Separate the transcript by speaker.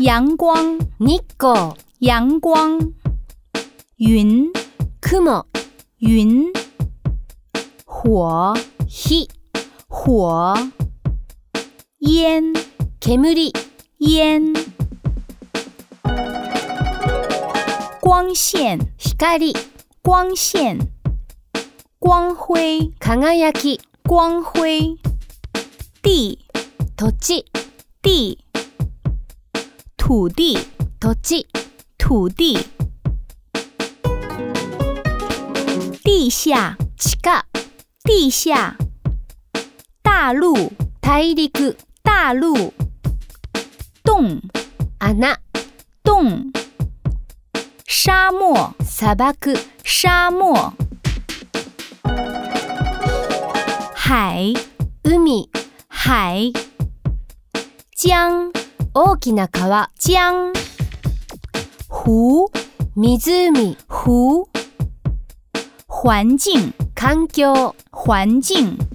Speaker 1: 阳光，
Speaker 2: 日コ。
Speaker 1: 阳光，
Speaker 2: 雲、
Speaker 1: 雲、火、
Speaker 2: 火、煙、
Speaker 1: 煙、光線、
Speaker 2: 光
Speaker 1: 線、光
Speaker 2: 輝、
Speaker 1: 光輝、地、
Speaker 2: 土地、
Speaker 1: 地。土地，
Speaker 2: 土地，
Speaker 1: 地下，
Speaker 2: 地下，
Speaker 1: 大陆，
Speaker 2: 大
Speaker 1: 陆，洞，洞，沙漠，沙漠，海，
Speaker 2: 海，
Speaker 1: 江。
Speaker 2: 大きな川、
Speaker 1: ちゃ
Speaker 2: ん。
Speaker 1: 湖、湖、湖。
Speaker 2: 環境、
Speaker 1: 環境。